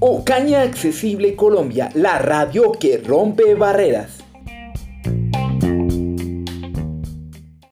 O caña Accesible Colombia, la radio que rompe barreras.